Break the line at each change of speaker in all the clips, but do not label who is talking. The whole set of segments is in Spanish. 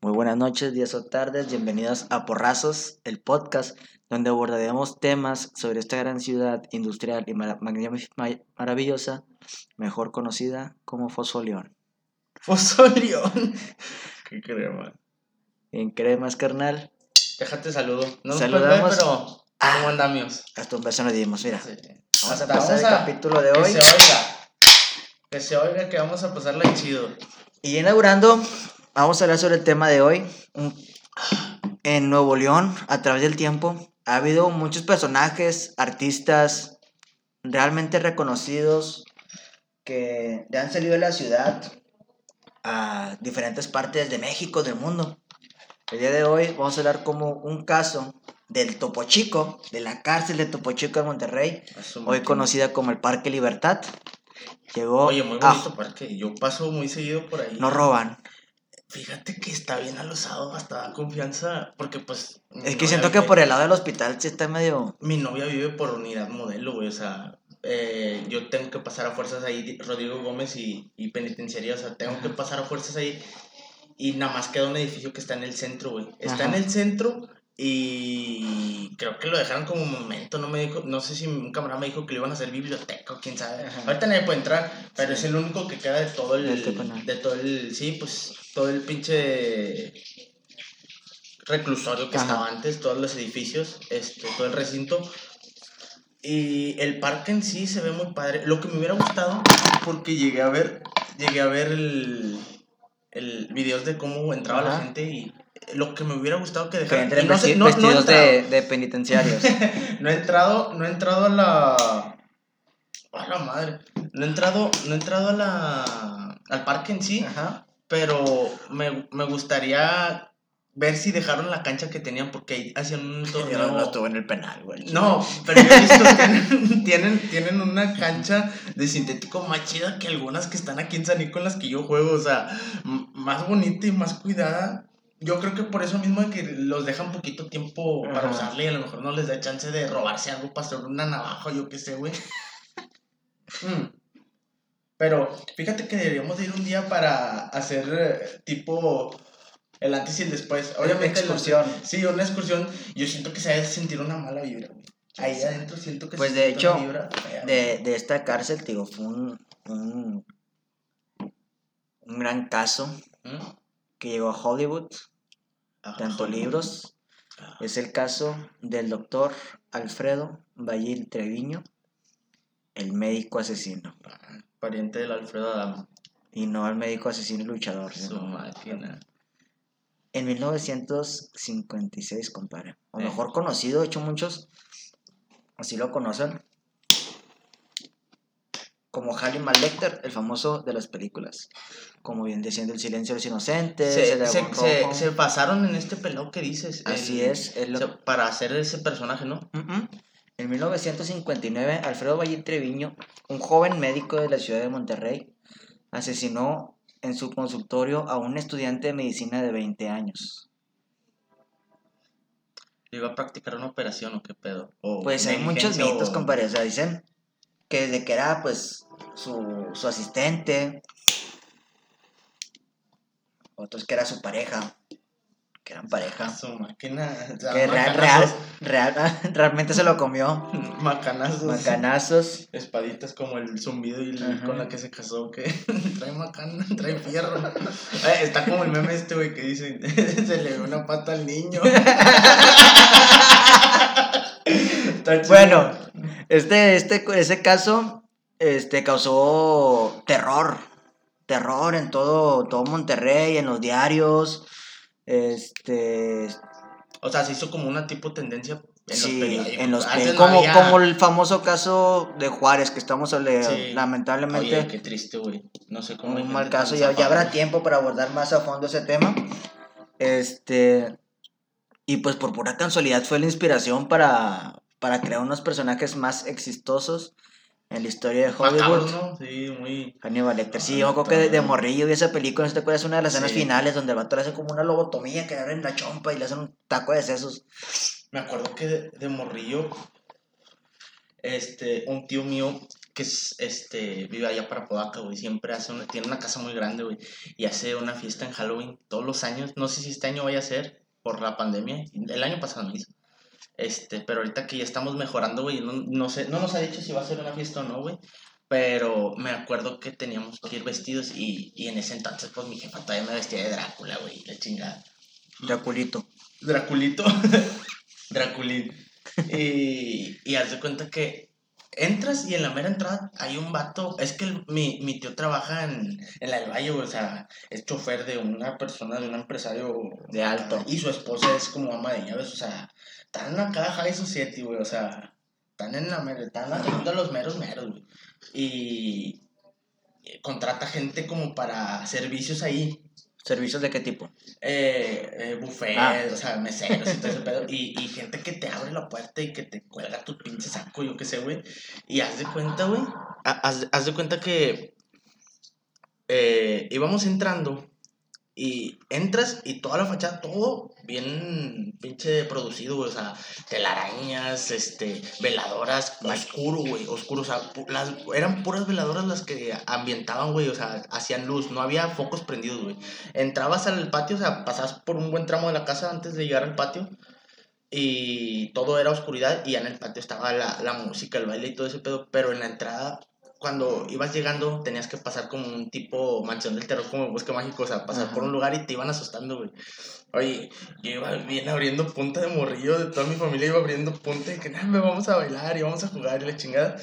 Muy buenas noches, días o tardes, bienvenidos a Porrazos, el podcast donde abordaremos temas sobre esta gran ciudad industrial y maravillosa, mejor conocida como Fosfolión.
Fosolión. ¿Qué crema?
En cremas, carnal,
Déjate saludo. No nos
Saludamos.
ver, pero
Ah.
¿cómo andamos?
hasta un beso nos dimos, mira.
Sí.
Vamos a
Hasta
empezar el capítulo de
que
hoy.
se oiga. Que se oiga que vamos a pasarla chido.
Y inaugurando, vamos a hablar sobre el tema de hoy. En Nuevo León, a través del tiempo, ha habido muchos personajes, artistas realmente reconocidos que han salido de la ciudad a diferentes partes de México, del mundo. El día de hoy vamos a hablar como un caso del Topo Chico, de la cárcel de Topo Chico de Monterrey, hoy conocida como el Parque Libertad. Llegó
Oye, muy
a-
bonito parque. Yo paso muy seguido por ahí.
no roban.
Fíjate que está bien alosado, hasta da confianza. Porque pues.
Es que siento que por el lado del hospital sí está medio.
Mi novia vive por unidad modelo, güey. O sea, eh, yo tengo que pasar a fuerzas ahí, Rodrigo Gómez y, y penitenciaría. O sea, tengo que pasar a fuerzas ahí. Y nada más queda un edificio que está en el centro, güey. Está en
Ajá.
el centro y creo que lo dejaron como monumento. No me dijo, no sé si un camarada me dijo que le iban a hacer biblioteca o quién sabe.
Ajá.
Ahorita nadie puede entrar, pero
Sí.
es el único que queda de todo el.
De este
de todo el. Sí, pues todo el pinche reclusorio que
Ajá.
estaba antes, todos los edificios, este, todo el recinto. Y el parque en sí se ve muy padre. Lo que me hubiera gustado, porque llegué a ver, llegué a ver el, el videos de cómo entraba la gente y lo que me hubiera gustado que
Que entren
y no sé- no- no
de, penitenciarios.
No he entrado, no he entrado a la. A la madre. No he entrado, no he entrado a la. al parque en sí,
Ajá.
pero me, me gustaría ver si dejaron la cancha que tenían porque hacían un torneo.
no, no estuve en el penal, güey.
No, pero yo he visto tienen, tienen, tienen una cancha de sintético más chida que algunas que están aquí en San Nico en las que yo juego, o sea, más bonita y más cuidada. Yo creo que por eso mismo de que los dejan poquito tiempo para usarle y a lo mejor no les da chance de robarse algo para hacer una navaja yo qué sé, güey. Mm. Pero fíjate que deberíamos de ir un día para hacer eh, tipo el antes y el después. Obviamente el-
excursión.
Sí, una excursión. Yo siento que se debe sentir una mala vibra, güey. Ahí adentro siento que
Pues,
se
de hecho,
una vibra fea.
De, de esta cárcel, digo, fue un, un, un gran caso
¿Mm?
Que llegó a Hollywood,
Ajá,
tanto
Hollywood.
libros.
Ah,
Es el caso del doctor Alfredo Vallil Treviño, el médico asesino.
Pariente del Alfredo Adamo.
Y no el médico asesino y luchador.
Su máquina.
En 1956, compadre. O
Eh.
mejor conocido, de hecho muchos así lo conocen. Como Hannibal Lecter, el famoso de las películas. Como bien decían El silencio de los inocentes,
Se, se, basaron en este pelado que dices.
Así
el-
es, es lo-
para hacer ese personaje, ¿no?
Mm. En 1959, Alfredo Valle Treviño, un joven médico de la ciudad de Monterrey, asesinó en su consultorio a un estudiante de medicina de 20 años.
¿Iba a practicar una operación o qué pedo? O
Pues hay muchos mitos,
o-
compadre. O sea, dicen que desde que era, pues, su, su asistente, otros que era su pareja, que eran pareja,
Su máquina. o sea,
que real, real, realmente se lo comió.
Macanazos.
Macanazos.
Espaditas como el zumbido y el- con la que se casó, que trae macana, trae fierro. Eh, está como el meme este, güey, que dice, se le ve una pata al niño.
Bueno, este, este, ese caso este, causó terror. Terror en todo, todo Monterrey, en los diarios. Este,
O sea, se hizo como una tipo tendencia en
sí,
los periódicos.
en los
no
como,
había-
como el famoso caso de Juárez, que estamos ale-
Sí.
lamentablemente
Oye, qué triste, güey. No sé cómo.
un mal caso. Ya, ya habrá tiempo para abordar más a fondo ese tema. Este. Y pues por pura casualidad fue la inspiración para, para crear unos personajes más exitosos en la historia de Hollywood.
Macabros, ¿no? Sí, muy.
Hannibal Lecter. Sí, yo creo que de, de morrillo vi esa película, ¿no te acuerdas? Una de las escenas
Sí.
finales donde el vato le hace como una lobotomía que le abren la chompa y le hacen un taco de sesos.
Me acuerdo que de, de morrillo, este, un tío mío que es, este, vive allá para Podaca, güey. Siempre hace una, tiene una casa muy grande, güey. Y hace una fiesta en Halloween todos los años. No sé si este año vaya a ser por la pandemia. El año pasado no hizo. Este, pero ahorita que ya estamos mejorando, güey, no, no sé, no nos ha dicho si va a ser una fiesta o no, güey. Pero me acuerdo que teníamos que ir vestidos y, y en ese entonces, pues mi jefa todavía me vestía de Drácula, güey, la chingada.
Draculito.
Draculito. Draculín. Y, y haz de cuenta que entras y en la mera entrada hay un vato. Es que mi, mi tío trabaja en, en la del Valle, o sea, es chofer de una persona, de un empresario
De alto.
Y su esposa es como ama de llaves, o sea, están caja de society, güey, o sea, están en la mera, están haciendo los meros meros, y contrata gente como para servicios ahí.
¿Servicios de qué tipo?
Eh, eh, buffet,
Ah.
o sea, meseros y todo ese pedo. Y, y gente que te abre la puerta y que te cuelga tu pinche saco, yo qué sé, güey. Y haz de cuenta, güey. ha- Haz, haz de cuenta que eh, íbamos entrando y entras y toda la fachada, todo bien pinche producido, güey. O sea, telarañas, este, veladoras, oscuro, güey, oscuro. O sea, las, eran puras veladoras las que ambientaban, güey. O sea, hacían luz, no había focos prendidos, güey. Entrabas al patio, o sea, pasabas por un buen tramo de la casa antes de llegar al patio. Y todo era oscuridad y ya en el patio estaba la, la música, el baile y todo ese pedo. Pero en la entrada, cuando ibas llegando, tenías que pasar como un tipo mansión del terror, como bosque mágico. O sea, pasar
Ajá.
por un lugar y te iban asustando, güey. Oye, yo iba bien abriendo punta de morrillo, de toda mi familia iba abriendo punta de que nada, me vamos a bailar y vamos a jugar y la chingada.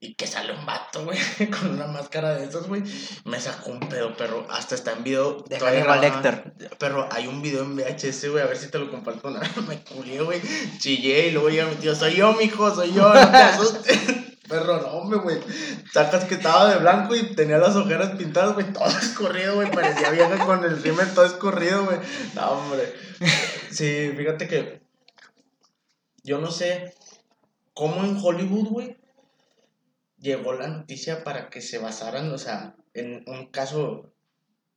Y que sale un vato, güey, con una máscara de esos, güey. Me sacó un pedo, perro. Hasta está en video.
De Hannibal.
Pero hay un video en VHS, güey, a ver si te lo comparto. Me culié, güey. Chillé y luego llega mi tío, soy yo, mijo, soy yo, no te asustes. Perro, no, hombre, güey. Sacas que estaba de blanco y tenía las ojeras pintadas, güey, todo escorrido, güey. Parecía vieja con el rímel todo escorrido, güey. No, hombre. Sí, fíjate que yo no sé cómo en Hollywood, güey, llegó la noticia para que se basaran, o sea, en un caso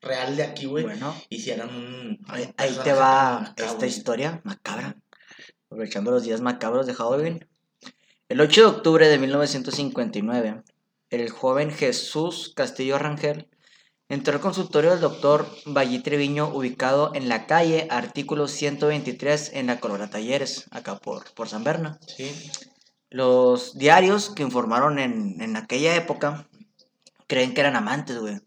real de aquí, güey,
Bueno,
hicieran un...
ahí, ahí te va esta historia macabra. Aprovechando los días macabros de Halloween. El 8 de octubre de 1959, el joven Jesús Castillo Rangel entró al consultorio del doctor Valle Treviño, ubicado en la calle Artículo 123 en la Colonia Talleres, acá por, por San Berna.
Sí.
Los diarios que informaron en, en aquella época creen que eran amantes, güey.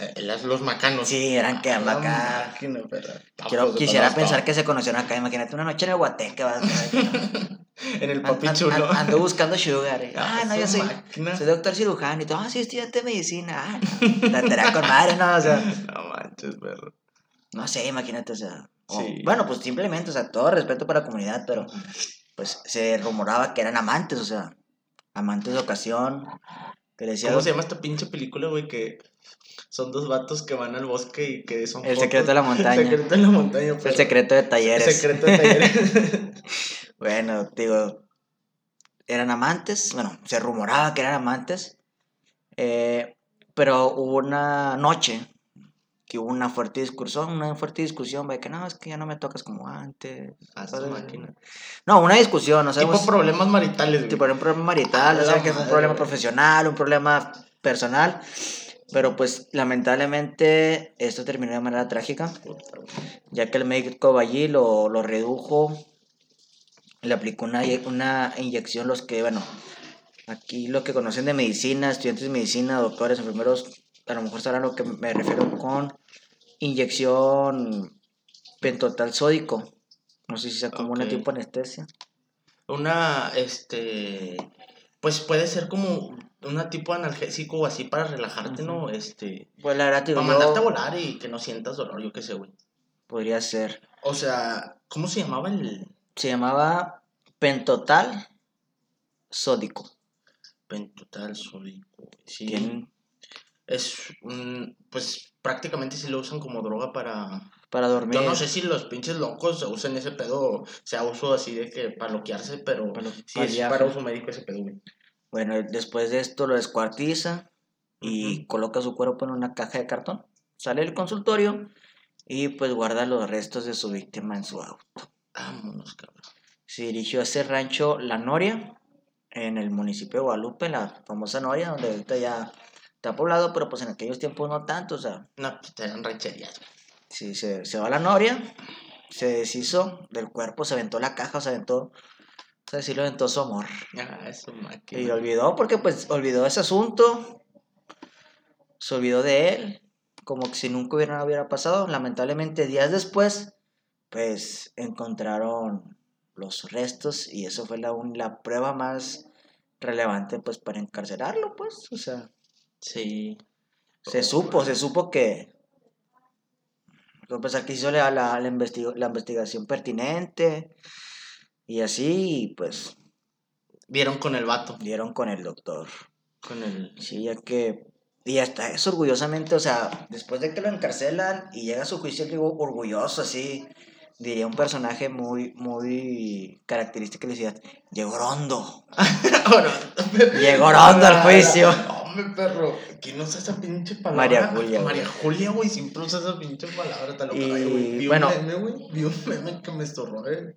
Eh, las- los macanos.
Sí, eran que
Ah, perra.
Quiero, quisiera pensar que se conocieron acá. Imagínate una noche en el Guateque. vas,
En el
An-
papi
an-
chulo.
an- ando buscando sugar. eh. Ah, no, yo soy,
máquina.
soy doctor cirujano y todo. Ah, sí, estudiante de medicina. Ah, no. La tarea con madre, no, o sea.
No manches, perro.
No sé, imagínate, o sea. o-
Sí.
Bueno, pues simplemente, o sea, todo respeto para la comunidad, pero pues se rumoraba que eran amantes, o sea, amantes de ocasión. Que decía
¿Cómo se llama esta pinche película, güey? Que son dos vatos que van al bosque y que son.
El secreto de la montaña.
El secreto de la montaña,
El
perro.
secreto de
El
talleres.
secreto de talleres.
Bueno, digo, eran amantes, bueno, se rumoraba que eran amantes, eh, pero hubo una noche que hubo una fuerte discusión, una fuerte discusión, de que no, es que ya no me tocas como antes.
A su máquina.
No, una discusión, no
Tipo
sabemos
problemas maritales, güey.
tipo un problema marital,
Ah,
o sea, que fue un problema profesional, un problema personal, pero pues lamentablemente esto terminó de manera trágica ya que el médico allí lo, lo redujo, le aplicó una, una inyección, los que, bueno, aquí lo que conocen de medicina, estudiantes de medicina, doctores, enfermeros, a lo mejor sabrán lo que me refiero con inyección pentotal sódico. No sé si sea como una tipo anestesia.
Una, este. Pues puede ser como una tipo analgésico o así para relajarte, ¿no? Este.
Pues la verdad, digo,
Para mandarte a volar y que no sientas dolor, yo qué sé, güey.
podría ser.
O sea, ¿cómo se llamaba el
Se llamaba pentotal sódico.
pentotal sódico? güey? Sí. Es un. Pues prácticamente sí lo usan como droga para.
para dormir.
Yo no sé si los pinches locos usan ese pedo, sea uso así de que para loquearse, pero
Para lo-
sí es para uso médico ese pedo, güey.
Bueno, después de esto lo descuartiza y coloca su cuerpo en una caja de cartón. Sale del consultorio y pues guarda los restos de su víctima en su auto.
Vámonos, cabrón.
Se dirigió a ese rancho La Noria en el municipio de Guadalupe, la famosa Noria, donde ahorita ya está poblado, pero pues en aquellos tiempos no tanto, o sea,
No, pues eran rancherías,
sí, se, se va a la Noria, se deshizo del cuerpo, se aventó la caja, se aventó, o sea, sí lo aventó su amor.
Ah, eso.
Y olvidó, porque pues olvidó ese asunto, se olvidó de él, como que si nunca hubiera, hubiera pasado. Lamentablemente, días después, pues encontraron los restos y eso fue la, un- la prueba más relevante pues para encarcelarlo, pues, o sea,
Sí.
se supo, se supo que, que, pues aquí hizo la, la, la la investigación pertinente y así, pues
Vieron con el vato.
dieron con el doctor.
Con el.
Sí, ya que. Y hasta eso, orgullosamente, o sea, después de que lo encarcelan y llega a su juicio, digo, orgulloso, así, diría un personaje muy, muy característico de la ciudad. Llegó rondo. Llegó rondo al juicio.
Hombre, perro. ¿Quién usa esa pinche palabra?
María Julia.
María Julia, güey. Siempre usa esa pinche palabra. Te lo
Y,
cae, güey. Vi
bueno.
un meme, güey. Vi un meme que me zorró, eh.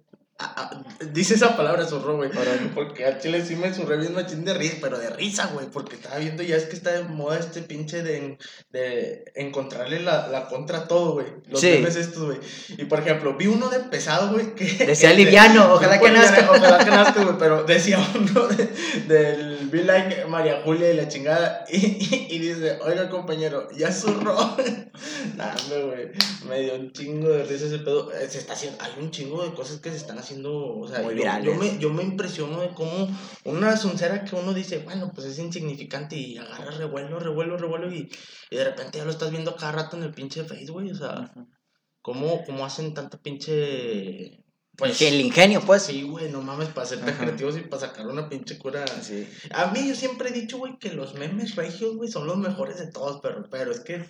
Dice esa palabra zorró, güey. Porque a Chile sí me zurré bien machín de risa, pero de risa, güey. Porque estaba viendo ya es que está de moda este pinche de, de encontrarle la, la contra a todo, güey. Los
Sí.
memes estos, güey. Y por ejemplo, vi uno de pesado, güey. Que
Decía liviano, ojalá que nazca.
Ojalá que nazca, güey. Pero decía uno de- del Be Like María Julia y la chingada. Y, y, y dice, oiga, compañero, ya zurró. Nah, güey. Me dio un chingo de risa ese pedo. Eh, Se está haciendo, hay un chingo de cosas que se están haciendo. O sea,
Muy
yo-. Yo, me, yo me impresiono de cómo una soncera que uno dice, bueno, pues es insignificante y agarra revuelo, revuelo, revuelo y, y de repente ya lo estás viendo cada rato en el pinche Face, güey. O sea, ¿cómo, cómo hacen tanta pinche. Pues.
Que el ingenio, pues.
Sí, güey, no mames, para ser tan creativos y para sacar una pinche cura.
Sí.
A mí yo siempre he dicho, güey, que los memes regios, güey, son los mejores de todos, pero, pero es que,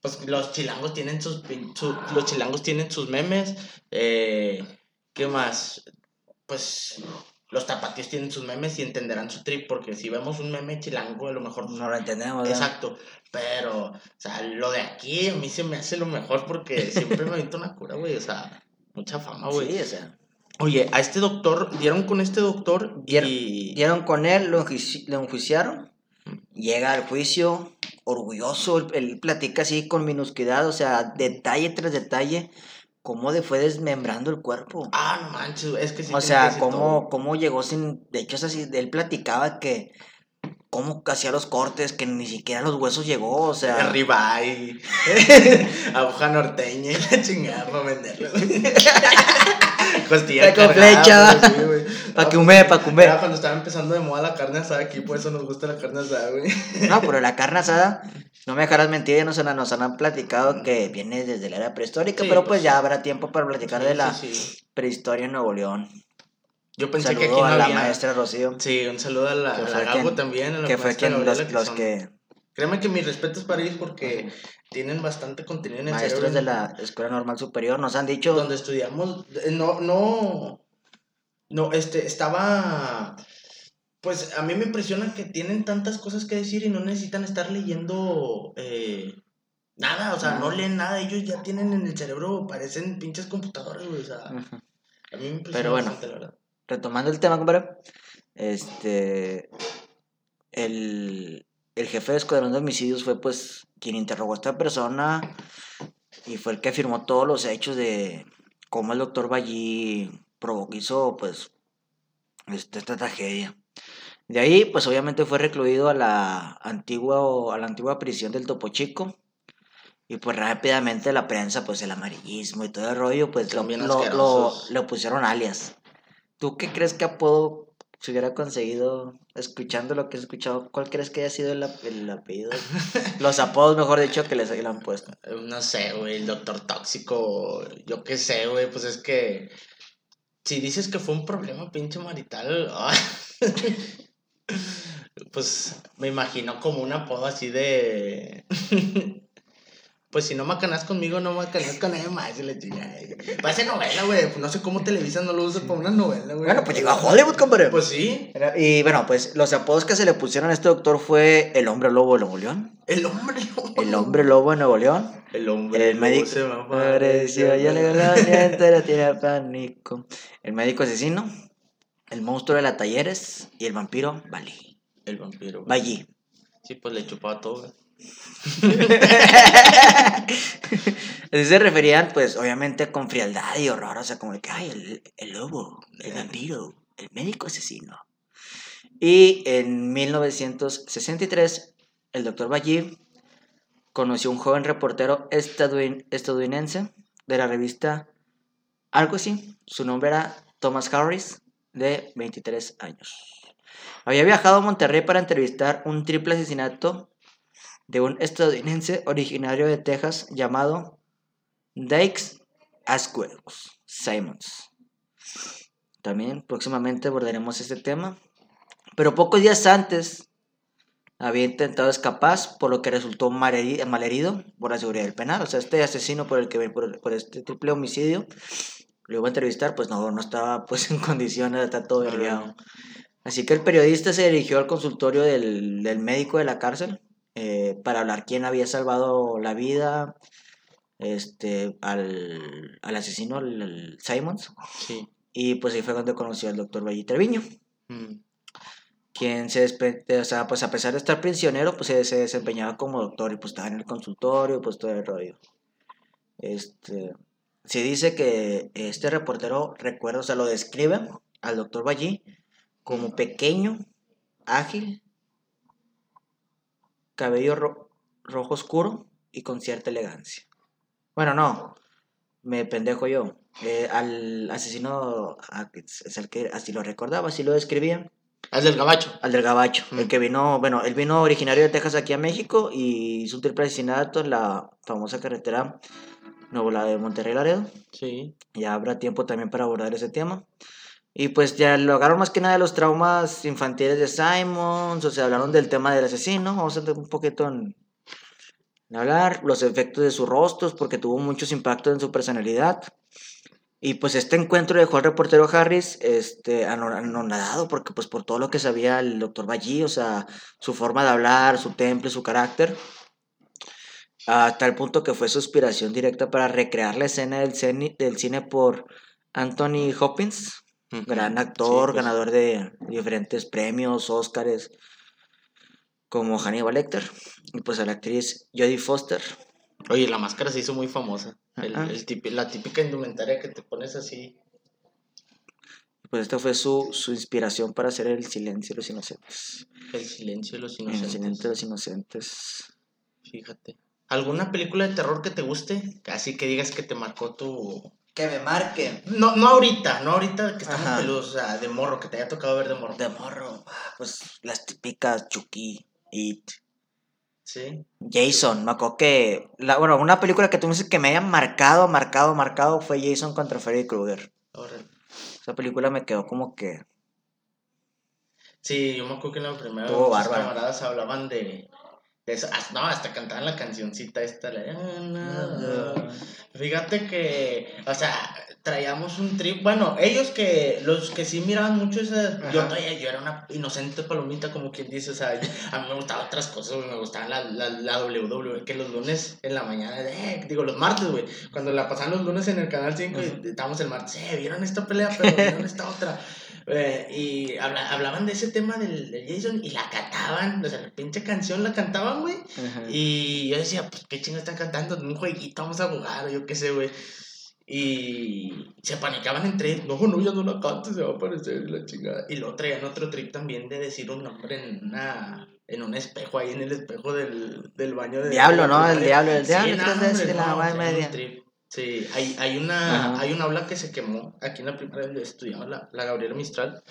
pues, los chilangos tienen sus, su- los chilangos tienen sus memes, eh, ¿qué más? Pues, los tapatíos tienen sus memes y entenderán su trip, porque si vemos un meme chilango, a lo mejor
No lo entendemos, ¿verdad?
Exacto, pero, o sea, lo de aquí a mí se me hace lo mejor porque siempre me avienta una cura, güey, o sea, mucha fama, güey.
Sí, o sea.
Oye, a este doctor, dieron con este doctor
Dieron-
y...
Dieron con él, lo, enjuici- lo enjuiciaron. Llega al juicio, orgulloso, él, él platica así con minuscuidad, o sea, detalle tras detalle, cómo le fue desmembrando el cuerpo.
Ah, no manches, es que sí.
o sea, cómo, cómo llegó sin... De hecho, es así, él platicaba que cómo hacía los cortes, que ni siquiera los huesos llegó, o sea...
Ribeye, aguja norteña y la chingada para venderlo. Costilla
Con flecha.
güey, sí, güey.
Pa'
Ah,
que hume, pa' que hume.
Era cuando estaba empezando de moda la carne asada aquí, por eso nos gusta la carne asada, güey.
No, pero la carne asada, no me dejarás mentir, ya nos, han- nos han platicado que viene desde la era prehistórica,
Sí,
pero pues
pues.
ya habrá tiempo para platicar de la
sí,
prehistoria en Nuevo León.
Yo pensé que aquí no
a la
había...
maestra Rocío,
Sí, un saludo a la,
Que
a
fue
la Gabo
quien-
también, a la
que fue quien los,
Gabriela,
los
son-
que,
Créeme que mis respetos para ellos porque tienen bastante contenido en el
maestros
cerebro.
de la Escuela Normal Superior, nos han dicho,
donde estudiamos, eh, no, no, no, este, estaba, pues a mí me impresiona que tienen tantas cosas que decir y no necesitan estar leyendo eh, nada, o sea, no leen nada, ellos ya tienen en el cerebro, parecen pinches computadoras, güey, o sea, a mí me impresiona
Pero bueno.
bastante, la verdad.
retomando el tema, compadre, este, el, el jefe de Escuadrón de Homicidios fue pues quien interrogó a esta persona y fue el que afirmó todos los hechos de cómo el doctor Ballí provocó, hizo pues este, esta tragedia. De ahí, pues obviamente fue recluido a la antigua, a la antigua prisión del Topo Chico. Y pues rápidamente la prensa, pues el amarillismo y todo el rollo, pues lo, lo, lo, pusieron alias. ¿Tú qué crees que apodo se hubiera conseguido escuchando lo que has escuchado? ¿Cuál crees que haya sido el, ap- el apellido? Los apodos, mejor dicho, que les le han puesto.
No sé, güey, el doctor tóxico, yo qué sé, güey, pues es que si dices que fue un problema pinche marital, pues me imagino como un apodo así de... Pues si no macanas conmigo, no macanas con nadie más. Y le chingada. Parece novela, güey. Pues no sé cómo Televisa no lo usa para una novela, güey.
Bueno, pues llegó a Hollywood, compadre.
Pues sí,
Era- Y bueno, pues los apodos que se le pusieron a este doctor fue el hombre lobo de Nuevo León.
el hombre lobo.
El hombre lobo de Nuevo León.
El hombre
El médico
se me
apareció, ya le entera tiene pánico. El médico asesino. el monstruo de la Talleres y el vampiro Bali.
El vampiro.
Bali.
Sí, pues le chupaba todo. güey.
Así se referían, pues, obviamente con frialdad y horror, o sea, como de que, ay, el, el lobo, el vampiro, el médico asesino. Y en 1963, el doctor Ballí conoció a un joven reportero estadoun- estadounidense de la revista algo así. Su nombre era Thomas Harris, de 23 años. Había viajado a Monterrey para entrevistar un triple asesinato de un estadounidense originario de Texas llamado Dykes Asqueros Simons. También próximamente abordaremos este tema. Pero pocos días antes había intentado escapar, por lo que resultó malheri- malherido por la seguridad del penal. O sea, este asesino por el que por, por este triple homicidio lo iba a entrevistar, pues no, no estaba pues en condiciones estar todo vergueado. Así que el periodista se dirigió al consultorio del, del médico de la cárcel eh, para hablar quién había salvado la vida este, al, al asesino, al, al Simons.
Sí.
Y pues ahí fue donde conoció al doctor Valle Treviño,
Mm.
quien se despe- o sea, pues a pesar de estar prisionero, pues se, se desempeñaba como doctor y pues estaba en el consultorio, pues todo el rollo. Este, se dice que este reportero recuerda, o sea, lo describe al doctor Valle como pequeño, ágil, cabello ro- rojo oscuro y con cierta elegancia. Bueno, no, me pendejo yo. Eh, al asesino, a- es el que así lo recordaba, así lo describía,
Haz del gabacho.
al del Gabacho, el
Mm.
que vino, bueno, él vino originario de Texas aquí a México y hizo un triple asesinato en la famosa carretera Nuevo la de Monterrey Laredo.
Sí.
Ya habrá tiempo también para abordar ese tema. Y pues ya lo agarraron más que nada de los traumas infantiles de Simons, o sea, hablaron del tema del asesino, vamos a entrar un poquito en, hablar, los efectos de sus rostros, porque tuvo muchos impactos en su personalidad. Y pues este encuentro dejó al reportero Harris este, ano- anonadado, porque pues por todo lo que sabía el doctor Ballí, o sea, su forma de hablar, su temple, su carácter, hasta el punto que fue su inspiración directa para recrear la escena del cine, del cine por Anthony Hopkins, Gran actor,
Sí, pues,
ganador de diferentes premios, Óscares, como Hannibal Lecter, y pues a la actriz Jodie Foster.
Oye, la máscara se hizo muy famosa. El- el la típica indumentaria que te pones así.
Pues esta fue su, su inspiración para hacer El silencio de los inocentes.
El silencio de los
El
inocentes.
silencio de los inocentes.
Fíjate. ¿Alguna película de terror que te guste? Así que digas que te marcó tu...
Que me marque.
No, no ahorita, no ahorita que estamos
Ajá.
peludos, o sea, de morro, que te haya tocado ver de morro.
De morro, pues las típicas Chucky, It,
Sí.
Jason, me acuerdo que, la, bueno, una película que tú me dices que me haya marcado, marcado, marcado fue Jason contra Freddy Krueger. Esa película me quedó como que,
Sí, yo me acuerdo que en la primera muchos
bárbaro.
camaradas hablaban de eso. Hasta- no, hasta cantaban la cancioncita esta. la de, "Ah, nada". Fíjate que, o sea, traíamos un trip. Bueno, ellos que, los que sí miraban mucho esa. Yo,
Ajá.
todavía- yo era una inocente palomita, como quien dice. O sea, a mí me gustaban otras cosas, Me gustaban la, la, la WWE, que los lunes en la mañana, eh, digo, los martes, güey. Cuando la pasaban los lunes en el canal 5 y estábamos el martes, eh, ¿vieron esta pelea? Pero ¿vieron esta otra? Eh, y habla- hablaban de ese tema del, del Jason y la cantaban, o sea, la pinche canción la cantaban, güey. Y yo decía, pues, ¿qué chingo están cantando? Un jueguito, vamos a jugar, o yo qué sé, güey. Y se panicaban entre ellos, no, no, ya no la cantes, se va a aparecer la chingada. Y luego traían otro trip también de decir un nombre en una en un espejo, ahí en el espejo del, del baño de
Diablo,
de
¿no? El diablo, el
Sí,
diablo,
no, hombre,
que la
no,
media.
trip. Sí, hay, hay, una,
Ajá.
hay una aula que se quemó aquí en la primaria donde estudiaba la, la Gabriela Mistral.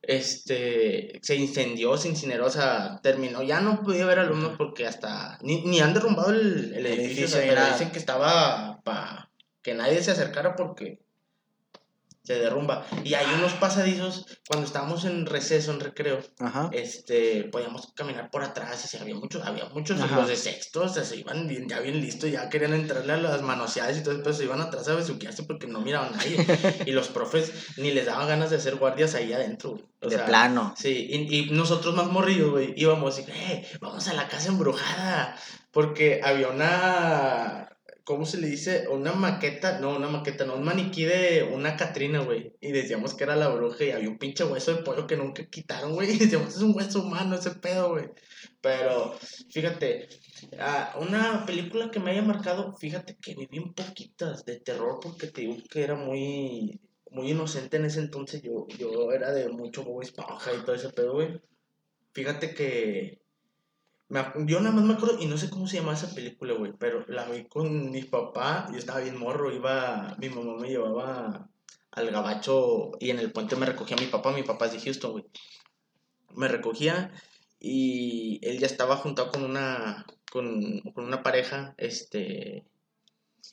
Este, se incendió, se incineró, o sea, terminó. Ya no podía ver alumnos porque hasta. Ni, ni han derrumbado el, el
El
edificio, o sea, pero dicen que estaba para que nadie se acercara porque se derrumba. Y hay unos pasadizos, cuando estábamos en receso, en recreo,
Ajá.
este, podíamos caminar por atrás, y sí, había muchos, había muchos,
Ajá.
los de sexto, o sea, se iban bien, ya bien listos, ya querían entrarle a las manoseadas y todo, pero se iban atrás a besuquearse porque no miraban a nadie, y los profes ni les daban ganas de hacer guardias ahí adentro, o
de
sea,
plano.
Sí, y, y nosotros más morridos, güey, íbamos y, eh, vamos a la casa embrujada, porque había una, ¿cómo se le dice? Una maqueta, no, una maqueta, no, un maniquí de una Catrina, güey. Y decíamos que era la bruja y había un pinche hueso de pollo que nunca quitaron, güey. Y decíamos, es un hueso humano ese pedo, güey. Pero, fíjate, ah, una película que me haya marcado, fíjate que vi bien poquitas de terror porque te digo que era muy, muy inocente en ese entonces. Yo, yo era de mucho Bob Esponja y todo ese pedo, güey. Fíjate que me yo nada más me acuerdo, y no sé cómo se llama esa película, güey, pero la vi con mi papá, yo estaba bien morro, iba, mi mamá me llevaba al gabacho y en el puente me recogía mi papá, mi papá es de Houston, güey. Me recogía y él ya estaba juntado con una, con, con una pareja, este,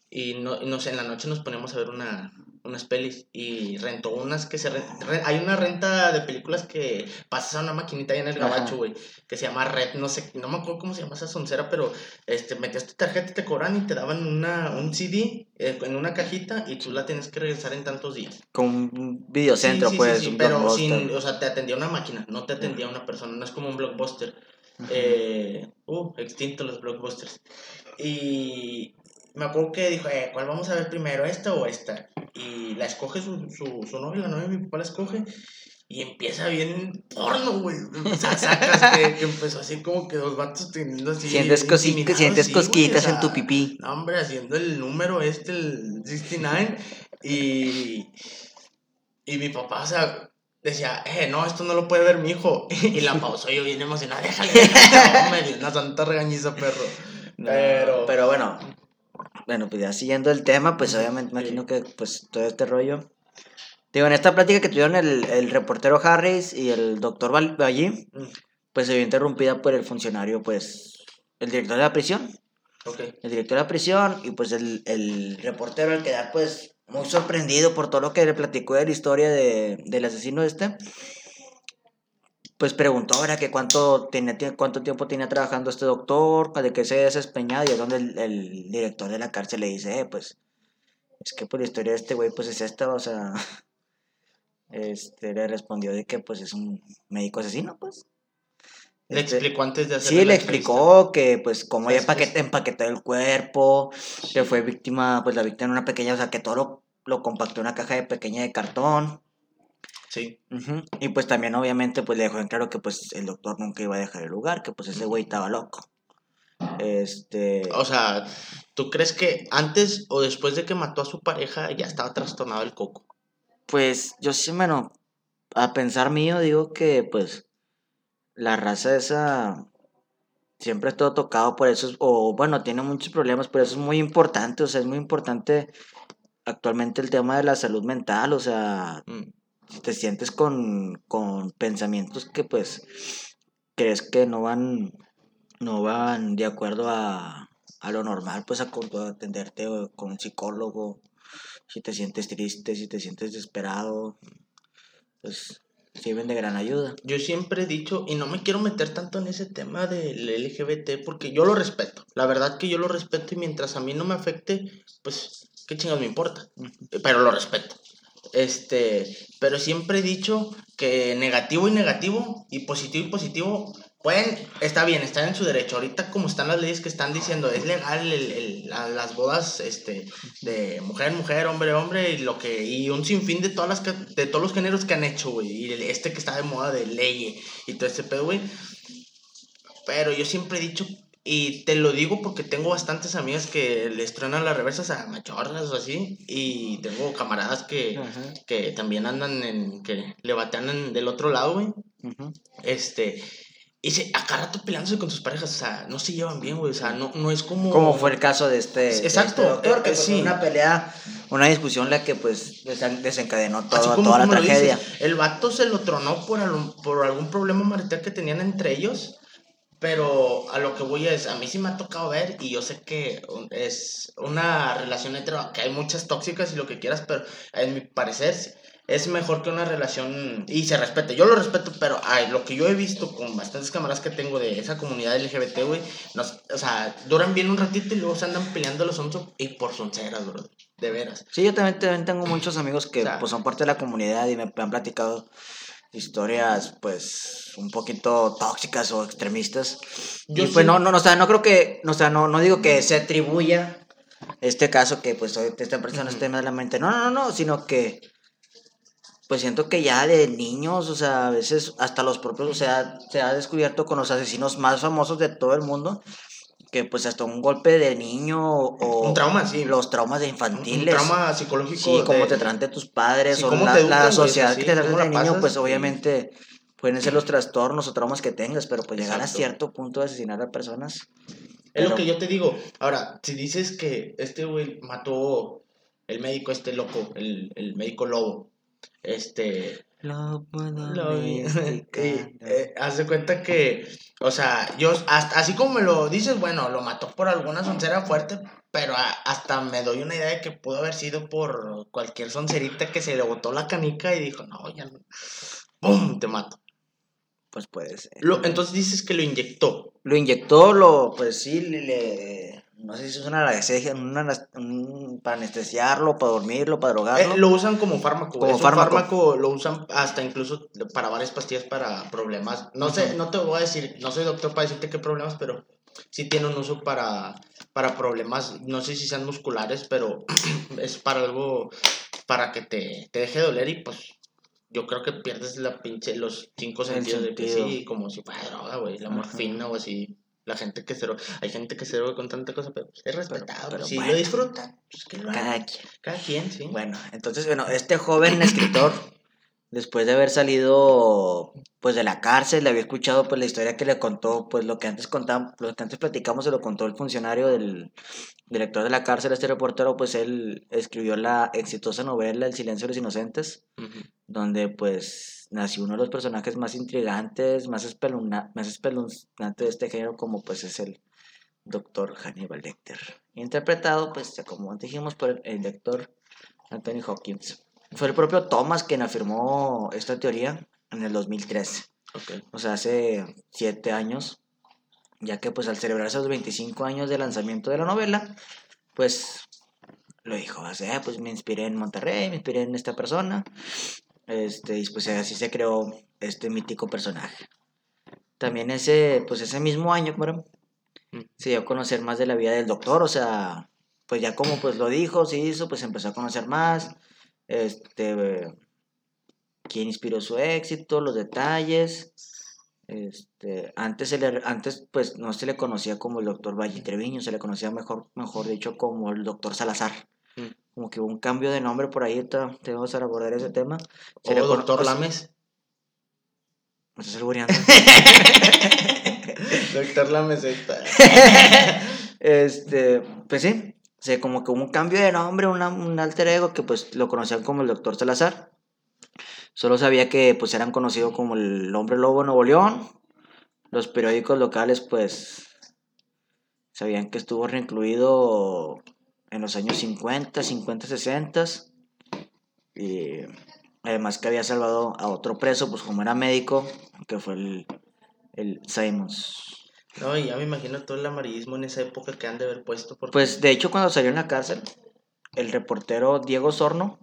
y no, y no sé, en la noche nos poníamos a ver una, unas pelis y rentó unas que se... re- re- hay una renta de películas que pasas a una maquinita ahí en el gabacho, güey, que se llama Red, no sé, no me acuerdo cómo se llama esa soncera, pero este, metías tu tarjeta, te cobran y te daban una, un CD eh, en una cajita y tú la tienes que regresar en tantos días.
Con un videocentro,
Sí, sí,
pues,
sí,
un
pero sin, o sea, te atendía una máquina, no te atendía una persona, no es como un blockbuster. Eh, uh, extinto los blockbusters. Y me acuerdo que dijo, eh, ¿cuál vamos a ver primero, esta o esta? Y la escoge su, su, su novio, la novia de mi papá la escoge. Y empieza bien porno, güey. O sea, sacas que, que empezó así como que dos vatos teniendo así.
Sientes, cosi-
intimidados,
sientes
sí, güey,
cosquillitas en tu pipí.
no, hombre, haciendo el número este, el 69. Y, y mi papá, o sea, decía, eh, no, esto no lo puede ver mi hijo. Y la pausó yo bien emocionada, déjale, déjale. No, me dio una santa regañiza, perro. Pero,
Pero bueno, bueno, pues ya siguiendo el tema, pues obviamente imagino que pues todo este rollo. Digo, en esta plática que tuvieron el, el reportero Harris y el doctor allí, pues se vio interrumpida por el funcionario, pues, el director de la prisión.
ok.
El director de la prisión y pues el, el reportero al quedar pues muy sorprendido por todo lo que le platicó de la historia de, del asesino este. Pues preguntó ahora que cuánto, tenía, cuánto tiempo tenía trabajando este doctor, de qué se había desempeñado y es donde el, el director de la cárcel le dice, eh, pues, es que por la historia de este güey pues es esta, o sea, este, le respondió de que pues es un médico asesino, pues.
Le
Este,
explicó antes de hacer
Sí, le explicó que pues cómo había empaquet- empaquetado el cuerpo, que fue víctima, pues la víctima en una pequeña, o sea, que todo lo, lo compactó en una caja de pequeña de cartón.
Sí.
Y pues también obviamente pues le dejó en claro que pues el doctor nunca iba a dejar el lugar, que pues ese güey estaba loco. Este...
O sea, ¿tú crees que antes o después de que mató a su pareja ya estaba trastornado el coco?
Pues yo sí, bueno, a pensar mío digo que pues la raza esa siempre ha todo tocado por eso, es- o bueno, tiene muchos problemas, pero eso es muy importante, o sea, es muy importante actualmente el tema de la salud mental, o sea,
Mm,
te sientes con, con pensamientos que pues crees que no van, no van de acuerdo a, a lo normal, pues a, a atenderte con un psicólogo, si te sientes triste, si te sientes desesperado, pues sirven de gran ayuda.
Yo siempre he dicho, y no me quiero meter tanto en ese tema del LGBT, porque yo lo respeto. La verdad que yo lo respeto y mientras a mí no me afecte, pues, ¿qué chingados me importa? Pero lo respeto. Este, pero siempre he dicho que negativo y negativo y positivo y positivo pueden, está bien, están en su derecho. Ahorita como están las leyes que están diciendo, es legal el- el- la- las bodas este, de mujer, mujer, hombre, hombre, y lo que, y un sinfín de todas las de todos los géneros que han hecho, güey. Y este que está de moda de ley y todo ese pedo, güey. Pero yo siempre he dicho, y te lo digo porque tengo bastantes amigas que les truenan las reversas a machorras o así, y tengo camaradas que,
Ajá,
que también andan en, que le batean del otro lado, güey. Este, y se, acá rato peleándose con sus parejas, o sea, no se llevan bien, güey, o sea, no, no es como...
Como fue el caso de este, de este
Exacto,
doctor, que
eh,
pues,
sí.
fue una pelea, una discusión la que pues desen- desencadenó
Así
todo-
como
toda la tragedia.
dices, el vato se lo tronó por, algún- por algún problema marital que tenían entre ellos. Pero a lo que voy es, a mí sí me ha tocado ver y yo sé que es una relación hetero, que hay muchas tóxicas y lo que quieras, pero en mi parecer es mejor que una relación y se respete. Yo lo respeto, pero ay, lo que yo he visto con bastantes camaradas que tengo de esa comunidad LGBT, güey, o sea, duran bien un ratito y luego se andan peleando los onzos y por sonceras, bro, de veras.
Sí, yo también, también tengo muchos amigos que
O sea,
pues, son parte de la comunidad y me han platicado historias pues un poquito tóxicas o extremistas.
Yo
y pues
sí-
no, no, no, o sea, no creo que, no, o sea, no, no digo que se atribuya este caso que pues esta persona esté más en la mente. No, no, no, sino que pues siento que ya de niños, o sea, a veces hasta los propios, o sea, se ha descubierto con los asesinos más famosos de todo el mundo, que pues hasta un golpe de niño o
Un trauma, sí.
los traumas de
Un
infantiles.
trauma psicológico.
Sí, cómo
de-
te tratan tus padres
Sí,
o la, sociedad que te trata
cómo
de niño,
pasas,
pues obviamente pueden ser los trastornos o traumas que tengas, pero pues llegar a cierto punto de asesinar a personas.
Es
Pero-
lo que yo te digo. Ahora, si dices que este güey mató el médico, este loco, el, el médico lobo, este.
Lo puedo
Lo y, eh, haz de cuenta que, o sea, yo, hasta, así como me lo dices, bueno, lo mató por alguna soncera fuerte, pero a- hasta me doy una idea de que pudo haber sido por cualquier soncerita que se le botó la canica y dijo, no, ya no. ¡Pum! Te mato.
Pues puede ser.
Lo- entonces dices que lo inyectó.
Lo inyectó, lo, pues sí, le- no sé si es una anestesia, una un- para anestesiarlo, para dormirlo, para drogarlo.
Eh, lo usan como fármaco.
Como
es un
fármaco.
lo usan hasta incluso para varias pastillas para problemas. No sé, no te voy a decir, no soy doctor para decirte qué problemas, pero sí tiene un uso para, para problemas, no sé si sean musculares, pero es para algo, para que te, te deje doler y pues yo creo que pierdes la pinche, los cinco sentidos de que
sentido.
sí, como si fuera droga, güey, la
Ajá.
morfina o así. La gente que se droga, hay gente que se droga con tanta cosa, pero pues, es respetado.
pero
pues, si
bueno.
lo disfrutan, pues que lo hagan.
Cada quien.
Cada quien, sí.
Bueno, entonces, bueno, este joven escritor, después de haber salido, pues, de la cárcel, le había escuchado, pues, la historia que le contó, pues, lo que antes contamos, lo que antes platicamos, se lo contó el funcionario del director de la cárcel, este reportero, pues, él escribió la exitosa novela El silencio de los inocentes, donde, pues, nació uno de los personajes más intrigantes, más, espeluna- más espeluznantes de este género, como, pues, es el doctor Hannibal Lecter, interpretado, pues, como dijimos, por el, el doctor Anthony Hopkins. Fue el propio Thomas quien afirmó esta teoría en el 2013,
Ok.
o sea, hace siete años, ya que pues al celebrarse los 25 años de lanzamiento de la novela, pues lo dijo, o sea, pues me inspiré en Monterrey, me inspiré en esta persona, este, y pues así se creó este mítico personaje. También ese, pues ese mismo año, ¿verdad?
Mm.
se dio a conocer más de la vida del doctor, o sea, pues ya como pues lo dijo, se hizo, pues empezó a conocer más, este, quién inspiró su éxito, los detalles, este, antes, se le, antes pues no se le conocía como el doctor Valle Treviño, se le conocía mejor, mejor dicho como el doctor Salazar.
Mm.
Como que hubo un cambio de nombre por ahí, tenemos a abordar ese tema.
O
cono-
doctor Lames.
¿Me estás
doctor Lames está.
este, pues sí, se como que hubo un cambio de nombre, un alter ego que pues lo conocían como el doctor Salazar. Solo sabía que pues eran conocidos como el hombre lobo Nuevo León. Los periódicos locales pues sabían que estuvo reincluido en los años 50, 50, 60. Y además que había salvado a otro preso, pues como era médico, que fue el, el Simons.
No, y ya me imagino todo el amarillismo en esa época que han de haber puesto. Porque...
Pues de hecho cuando salió en la cárcel, el reportero Diego Sorno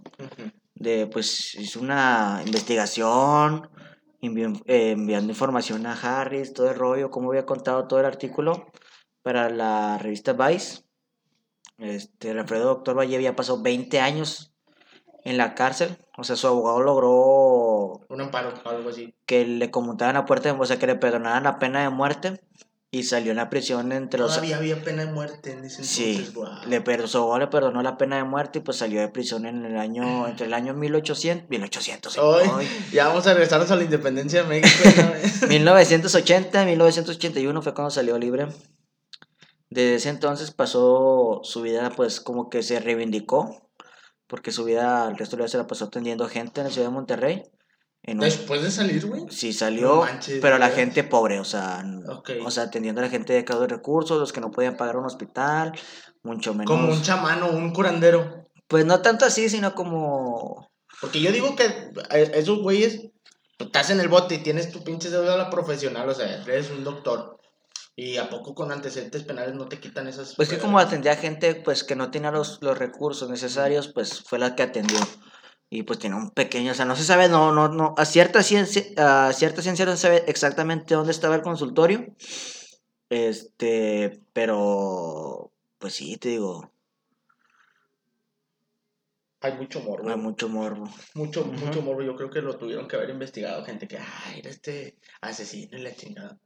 de, pues, hizo una investigación, envió- eh, enviando información a Harris, todo el rollo, cómo había contado todo el artículo para la revista Vice. Este, el Alfredo Doctor Valle había pasado 20 años en la cárcel, o sea, su abogado logró
Un amparo, algo así.
que le conmutaran la puerta, o sea, que le perdonaran la pena de muerte y salió en la prisión entre los...
Todavía había pena de muerte en ese entonces,
Sí,
guau.
le per- su abogado le perdonó la pena de muerte y pues salió de prisión en el año, entre el año 1800, 1800,
Ay,
ay,
ya vamos a regresarnos a la independencia de México. ¿no?
1980, 1981 fue cuando salió libre. Desde ese entonces pasó su vida pues como que se reivindicó, porque su vida, el resto de la vida se la pasó atendiendo gente en la ciudad de Monterrey. En un-
Después de salir, güey.
Sí salió,
No manches,
pero la gente pobre, o sea, o sea, atendiendo a la gente de cada recursos, los que no podían pagar un hospital, mucho menos.
Como un chamán o un curandero.
Pues no tanto así, sino como
Porque yo digo que esos güeyes, tú estás en el bote y tienes tu pinche deuda profesional, o sea, eres un doctor. Y a poco con antecedentes penales no te quitan esas.
Pues que como atendía a gente pues que no tenía los, los recursos necesarios, pues fue la que atendió. Y pues tiene un pequeño, o sea, no se sabe, no, no, no, a cierta ciencia, a cierta ciencia no se sabe exactamente dónde estaba el consultorio. Este, pero, pues sí, te digo,
Hay mucho morbo.
Hay mucho morbo.
Mucho, mucho morbo. Yo creo que lo tuvieron que haber investigado gente que, ay, era este asesino y la chingada.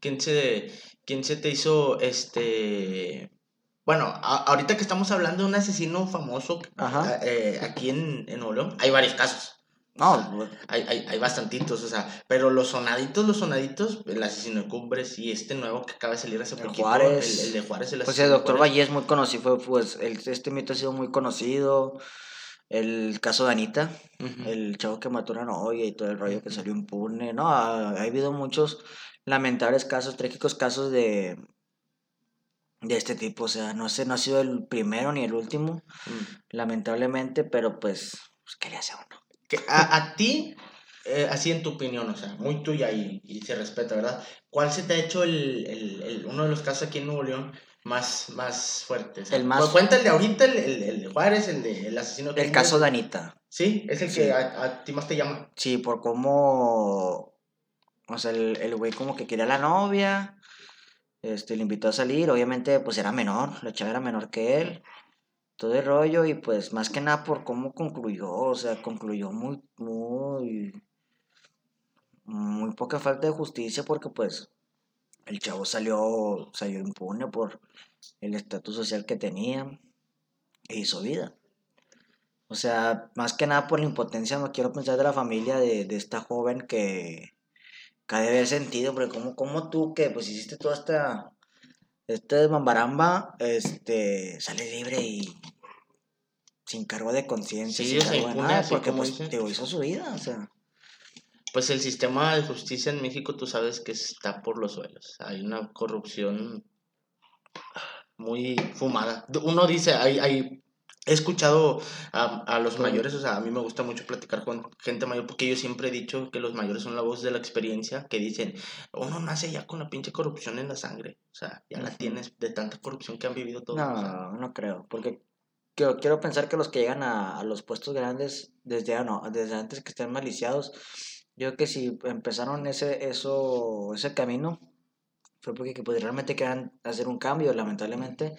¿Quién se, quién se te hizo este... Bueno, ahorita que estamos hablando de un asesino famoso eh, aquí en, en Nuevo hay varios casos. No, hay, hay, hay, bastantitos, o sea, pero los sonaditos, los sonaditos, el asesino de Cumbres y este nuevo que acaba de salir hace poquito, Juárez,
el, de Juárez, el Pues el doctor Valle es muy conocido, pues el, este mito ha sido muy conocido, el caso de Anita, el chavo que mató a una novia y todo el rollo que salió impune, no, ha, ha, habido muchos lamentables casos, trágicos casos de, de este tipo, o sea, no sé, no ha sido el primero ni el último, mm. lamentablemente, pero pues, pues ¿qué le hace uno?
A, a ti, eh, así en tu opinión, o sea, muy tuya y, y, se respeta, ¿verdad? ¿Cuál se te ha hecho el, el, el, uno de los casos aquí en Nuevo León más, más fuertes? el más... Pues cuenta el de ahorita, el, el, de Juárez, el de el asesino.
El caso de Anita.
Sí, es el que a, a, ti más te llama.
Sí, por cómo, o sea, el, el güey como que quería a la novia, este, le invitó a salir, obviamente pues era menor, la chava era menor que él todo el rollo y pues más que nada por cómo concluyó, o sea, concluyó muy, muy, muy poca falta de justicia porque pues el chavo salió, salió impune por el estatus social que tenía e hizo vida. O sea, más que nada por la impotencia, no quiero pensar de la familia de, de esta joven que, que de haber sentido, porque como, como tú que pues hiciste toda esta este Mambaramba, este, sale libre y sin cargo de conciencia, sí, sin cargo nada, porque pues, te hizo su vida, o sea.
Pues el sistema de justicia en México, tú sabes que está por los suelos. Hay una corrupción muy fumada. Uno dice, hay, hay he escuchado a, a, los mayores, o sea, a mí me gusta mucho platicar con gente mayor porque yo siempre he dicho que los mayores son la voz de la experiencia, que dicen, uno nace ya con la pinche corrupción en la sangre, o sea, ya la tienes de tanta corrupción que han vivido todos.
No, no creo, porque quiero, quiero pensar que los que llegan a, a los puestos grandes desde, ah, no, desde antes que estén maliciados, yo creo que si empezaron ese, eso, ese camino, fue porque pues, realmente querían hacer un cambio, lamentablemente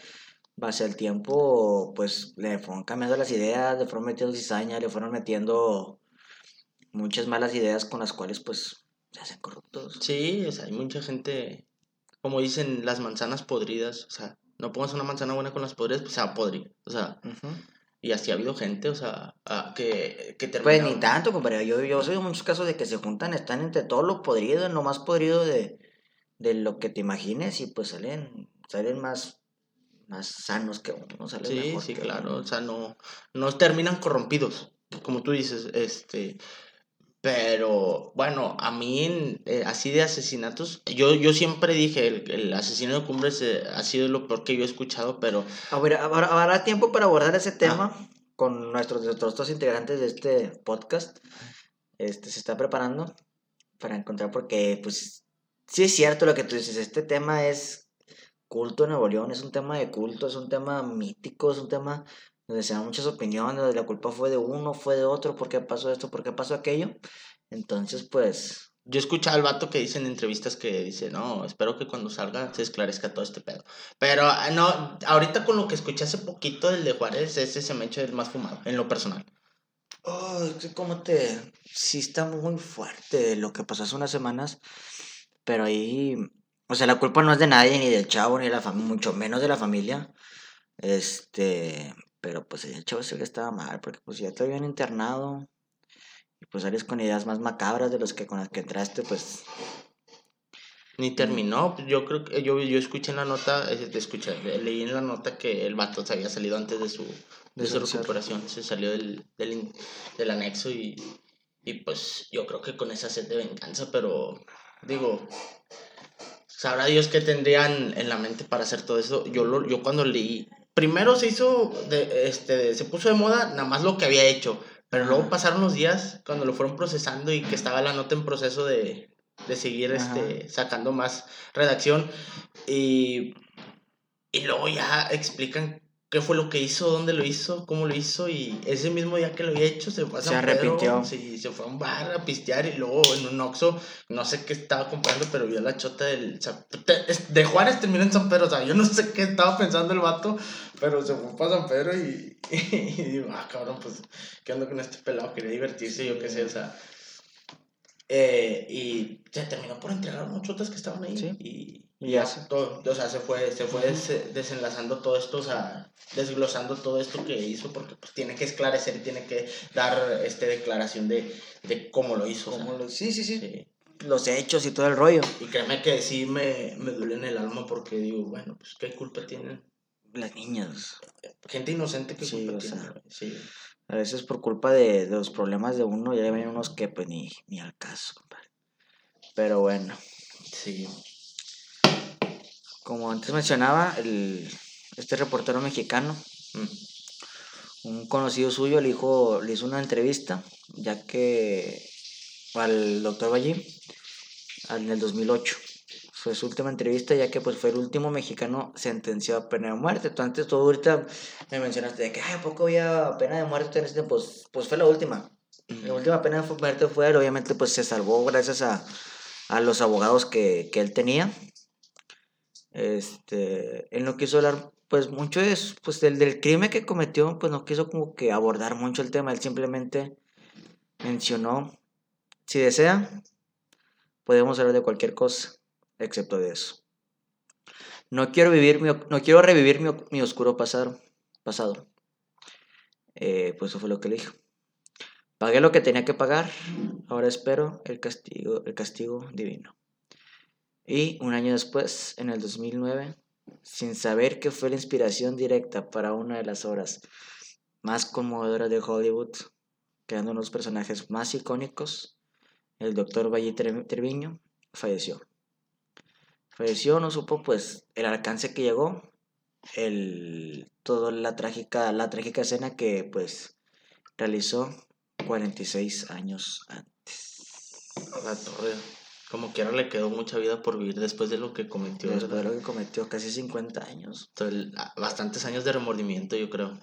base al tiempo, pues le fueron cambiando las ideas, le fueron metiendo cizaña, le fueron metiendo muchas malas ideas con las cuales pues se hacen corruptos.
Sí, o sea, hay mucha gente, como dicen, las manzanas podridas, o sea, no pongas una manzana buena con las podridas, pues se va a podrir, o sea, y así ha habido gente, o sea, que, que
Pues ni tanto, compadre, yo, yo soy muchos casos de que se juntan, están entre todo lo podrido, lo más podrido de, de lo que te imagines y pues salen, salen más más sanos que uno, sale
sí, mejor. Sí, claro, o sea, no, no terminan corrompidos, como tú dices, este, pero bueno, a mí eh, así de asesinatos, yo, yo siempre dije, el, el asesino de Cumbres eh, ha sido lo peor que yo he escuchado, pero...
A ver, habrá tiempo para abordar ese tema ah. con nuestros, nuestros dos integrantes de este podcast. Este se está preparando para encontrar porque, pues, sí es cierto lo que tú dices, este tema es culto en Nuevo León, es un tema de culto, es un tema mítico, es un tema donde se dan muchas opiniones, donde la culpa fue de uno, fue de otro, por qué pasó esto, por qué pasó aquello. Entonces, pues...
Yo he escuchado al vato que dice en entrevistas que dice, no, espero que cuando salga se esclarezca todo este pedo. Pero ah, no, ahorita con lo que escuché hace poquito del de Juárez, ese se me ha hecho el más fumado, en lo personal.
Oh, ¿cómo te...? Sí está muy fuerte lo que pasó hace unas semanas, pero ahí o sea, la culpa no es de nadie, ni del chavo, ni de la familia, mucho menos de la familia. Este, pero pues el chavo sí que estaba mal, porque pues ya te habían internado. Y pues sales con ideas más macabras de los que con las que entraste, pues.
Ni terminó, yo creo que yo, yo escuché en la nota, escuché, leí en la nota que el vato se había salido antes de su, de su recuperación, se salió del, del, del anexo y, y pues yo creo que con esa sed de venganza, pero digo, sabrá Dios qué tendrían en la mente para hacer todo eso. Yo, lo, yo cuando leí, primero se hizo, de, este, se puso de moda nada más lo que había hecho, pero luego pasaron los días cuando lo fueron procesando y que estaba la nota en proceso de, de seguir este, sacando más redacción y, y luego ya explican qué fue lo que hizo, dónde lo hizo, cómo lo hizo y ese mismo día que lo había hecho se fue a
Se
San Pedro,
arrepintió.
sí, se fue a un bar a pistear y luego en un Oxxo, no sé qué estaba comprando, pero vio la chota del... De Juárez terminó en San Pedro, o sea, yo no sé qué estaba pensando el vato, pero se fue para San Pedro y, y, digo, ah, cabrón, pues, ¿qué onda con este pelado? Quería divertirse, yo qué sé, o sea... eh, y se terminó por entregar unos chotas que estaban ahí
Sí.
y...
Y
ya,
se-
todo, o sea, se fue, se fue des- desenlazando todo esto, o sea, desglosando todo esto que hizo, porque pues tiene que esclarecer, tiene que dar este declaración de, de cómo lo hizo. o sea,
Como lo- sí, sí, sí,
sí.
Los hechos y todo el rollo.
Y créeme que sí me, me duele en el alma porque digo, bueno, pues qué culpa tienen.
Las niñas.
Gente inocente, qué
Sí,
culpa
o sea.
Sí.
A veces por culpa de, de los problemas de uno, ya ven unos que pues ni, ni al caso, compadre. Pero bueno,
Sí.
Como antes mencionaba, el, este reportero mexicano,
Mm.
un conocido suyo le, dijo, le hizo una entrevista, ya que al doctor Ballín, en el 2008. Fue su última entrevista, ya que pues fue el último mexicano sentenciado a pena de muerte. Tú antes, tú ahorita me mencionaste de que, ay, ¿a poco había pena de muerte en este? Pues, pues fue la última. La última pena de muerte fue él, obviamente pues se salvó gracias a, a los abogados que, que él tenía. Este, él no quiso hablar pues mucho de eso, pues del, del crimen que cometió, pues no quiso como que abordar mucho el tema, él simplemente mencionó, si desea, podemos hablar de cualquier cosa, excepto de eso. No quiero vivir no quiero revivir mi, mi oscuro pasado, pasado. Eh, pues eso fue lo que le dijo. Pagué lo que tenía que pagar, ahora espero el castigo, el castigo divino. Y un año después, en el 2009, sin saber que fue la inspiración directa para una de las obras más conmovedoras de Hollywood, creando uno de los personajes más icónicos, el doctor Valle Tre- Treviño falleció. Falleció, no supo pues el alcance que llegó, el, toda la trágica, la trágica escena que pues realizó 46 años antes.
La. Como quiera le quedó mucha vida por vivir después de lo que cometió.
Después de
¿verdad?
lo que cometió, casi 50 años.
Entonces, bastantes años de remordimiento, yo creo.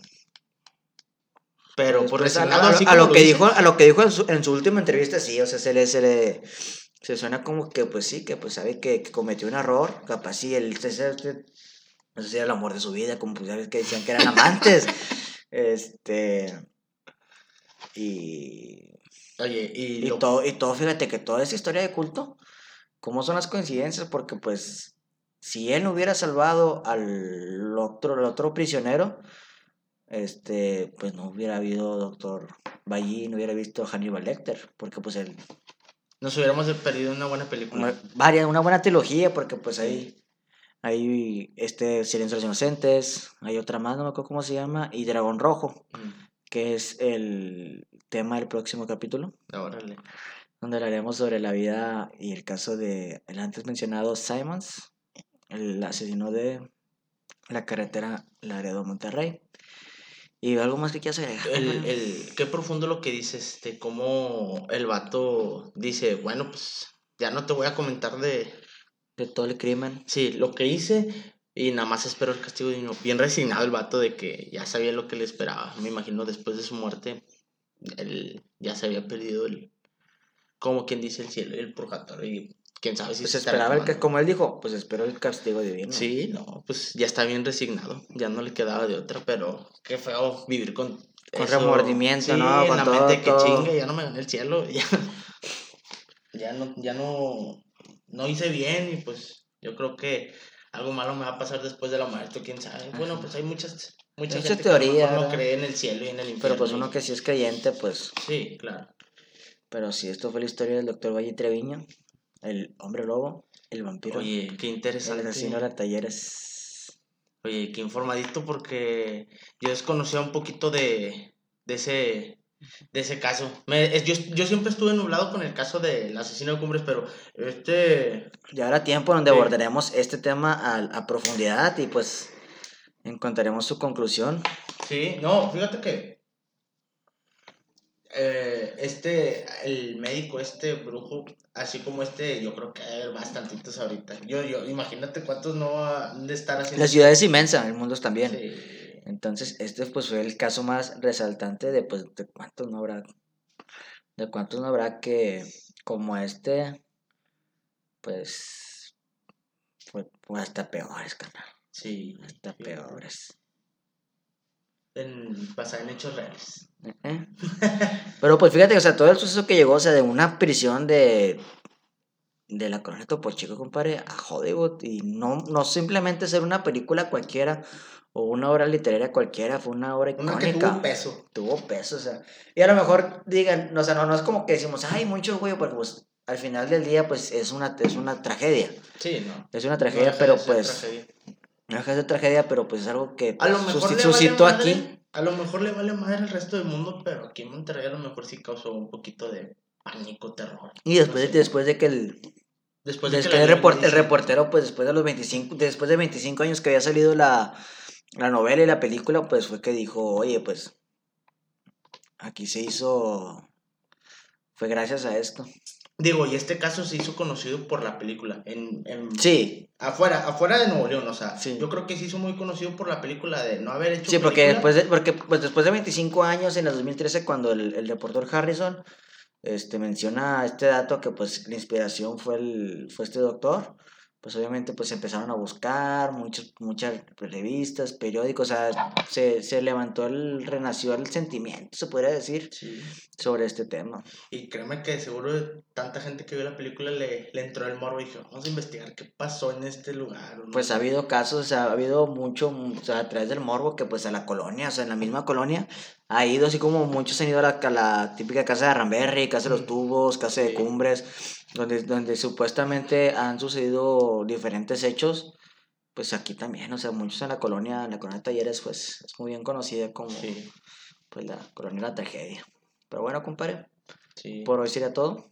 Pero por
a,
resignado,
a- lo que
dice,
dijo, a lo que dijo en su, en su última entrevista, sí, o sea, se le, se le se suena como que pues sí, que pues sabe que, que cometió un error, capaz sí, él se- no sé si era el amor de su vida, como pues ya ves que decían que eran amantes. este y,
Oye, y,
y
lo-
todo, y todo, fíjate que toda esa historia de culto, ¿cómo son las coincidencias? Porque pues si él no hubiera salvado al otro, al otro prisionero, este, pues no hubiera habido Doctor Ballí, no hubiera visto Hannibal Lecter, porque pues él,
nos hubiéramos perdido una buena película.
una, varias, una buena trilogía, porque pues ahí, hay este Silencio de los Inocentes, hay otra más, no me acuerdo cómo se llama, y Dragón Rojo,
Mm,
que es el tema del próximo capítulo.
órale.
donde hablaremos sobre la vida y el caso de el antes mencionado Simons, el asesino de la carretera Laredo Monterrey. Y algo más que quieras agregar.
El, qué profundo lo que dices, de cómo el vato dice, bueno, pues ya no te voy a comentar de,
De todo el crimen.
sí, lo que hice y nada más espero el castigo divino. Bien resignado el vato de que ya sabía lo que le esperaba. Me imagino después de su muerte, él ya se había perdido el, como quien dice el cielo y el purgatorio y quién sabe si
Pues
se
esperaba el que, como él dijo, pues esperó el castigo divino.
Sí, no, pues ya está bien resignado, ya no le quedaba de otra, pero qué feo vivir con...
Con remordimiento, ¿no?
en
Con
la
todo-
mente que
todo.
chingue, ya no me gané el cielo, ya, ya no, ya no, no hice bien y pues yo creo que algo malo me va a pasar después de la muerte, quién sabe. Bueno, pues hay muchas, muchas
Mucha
gente a lo
teoría,
no cree en el cielo y en el infierno.
Pero pues uno que sí es creyente, pues.
Sí, claro.
Pero sí, esto fue la historia del doctor Valle Treviño, el hombre lobo, el vampiro,
Oye, qué
el
interesante.
asesino de talleres.
Oye, qué informadito porque yo desconocía un poquito de, de ese de ese caso. Me- es- yo, yo siempre estuve nublado con el caso del asesino de cumbres, pero este
Ya habrá tiempo donde
Sí.
abordaremos este tema a, a profundidad y pues encontraremos su conclusión.
sí, no, fíjate que eh, este el médico, este brujo, así como este, yo creo que hay bastantitos ahorita. Yo, yo, imagínate cuántos no han de estar haciendo.
La ciudad es inmensa, el mundo es también.
Sí.
Entonces, este pues fue el caso más resaltante de pues de cuántos no habrá de cuántos no habrá que como este pues fue, fue hasta peores, carnal.
Sí.
Hasta
fíjate.
peores.
En, basada en hechos reales.
Ujú. Pero pues fíjate, o sea, todo el suceso que llegó, o sea, de una prisión de de la colonia Topo Chico, compadre, a Hollywood y no no simplemente ser una película cualquiera o una obra literaria cualquiera, fue una obra
Una que
icónica.
tuvo peso.
tuvo peso, o sea, y a lo mejor digan, o sea, no, no es como que decimos, ay, mucho güey, porque pues al final del día, pues es una, es una tragedia,
Sí, no.
es una tragedia, pero pues,
tragedia.
No deja de tragedia, pero pues es algo que
A lo
pues,
mejor
susci-
le vale
suscitó
madre-
aquí,
A lo mejor le vale madre al resto del mundo, pero aquí en Monterrey a lo mejor sí causó un poquito de pánico, terror.
y después,
No
de, después de que el,
Después de
después
que
el, el reportero, pues después de los 25, después de 25 años que había salido la, la novela y la película, pues fue que dijo, oye, pues aquí se hizo, fue gracias a esto.
Digo, y este caso se hizo conocido por la película. En, en-
Sí,
Afuera, afuera de Nuevo León, o sea,
Sí.
yo creo que se hizo muy conocido por la película de no haber hecho
Sí, porque después de, porque, pues después de 25 años, en el 2013, cuando el, el Harrison este, menciona este dato que pues la inspiración fue, el, fue este doctor, pues obviamente pues empezaron a buscar muchos, muchas revistas, periódicos, o sea, se, se levantó el, renació el sentimiento, se podría decir,
Sí.
sobre este tema.
Y créeme que seguro tanta gente que vio la película le, le entró el morbo y dijo, vamos a investigar qué pasó en este lugar. no
Pues
sé".
ha habido casos, o sea, ha habido mucho, o sea, a través del morbo que pues a la colonia, o sea, en la misma colonia, ha ido así como muchos han ido a la, a la típica casa de Arramberry, casa de los
Mm.
tubos, casa de
Sí.
cumbres, donde, donde supuestamente han sucedido diferentes hechos, pues aquí también, o sea, muchos en la colonia, en la colonia de Talleres, pues es muy bien conocida como
Sí,
pues la colonia de la tragedia. Pero bueno, compadre,
sí.
por hoy sería todo.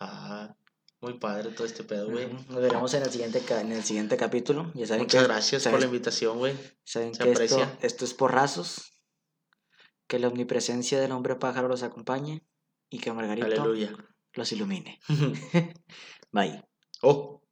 Ah, muy padre todo este pedo, güey.
Nos veremos en el siguiente, en el siguiente capítulo. Ya saben
Muchas
que,
gracias
saben-
por la invitación, güey.
Saben
Se
que esto,
aprecia.
esto es porrazos. Que la omnipresencia del hombre pájaro los acompañe y que Margarito
Aleluya.
Los ilumine. Bye.
Oh.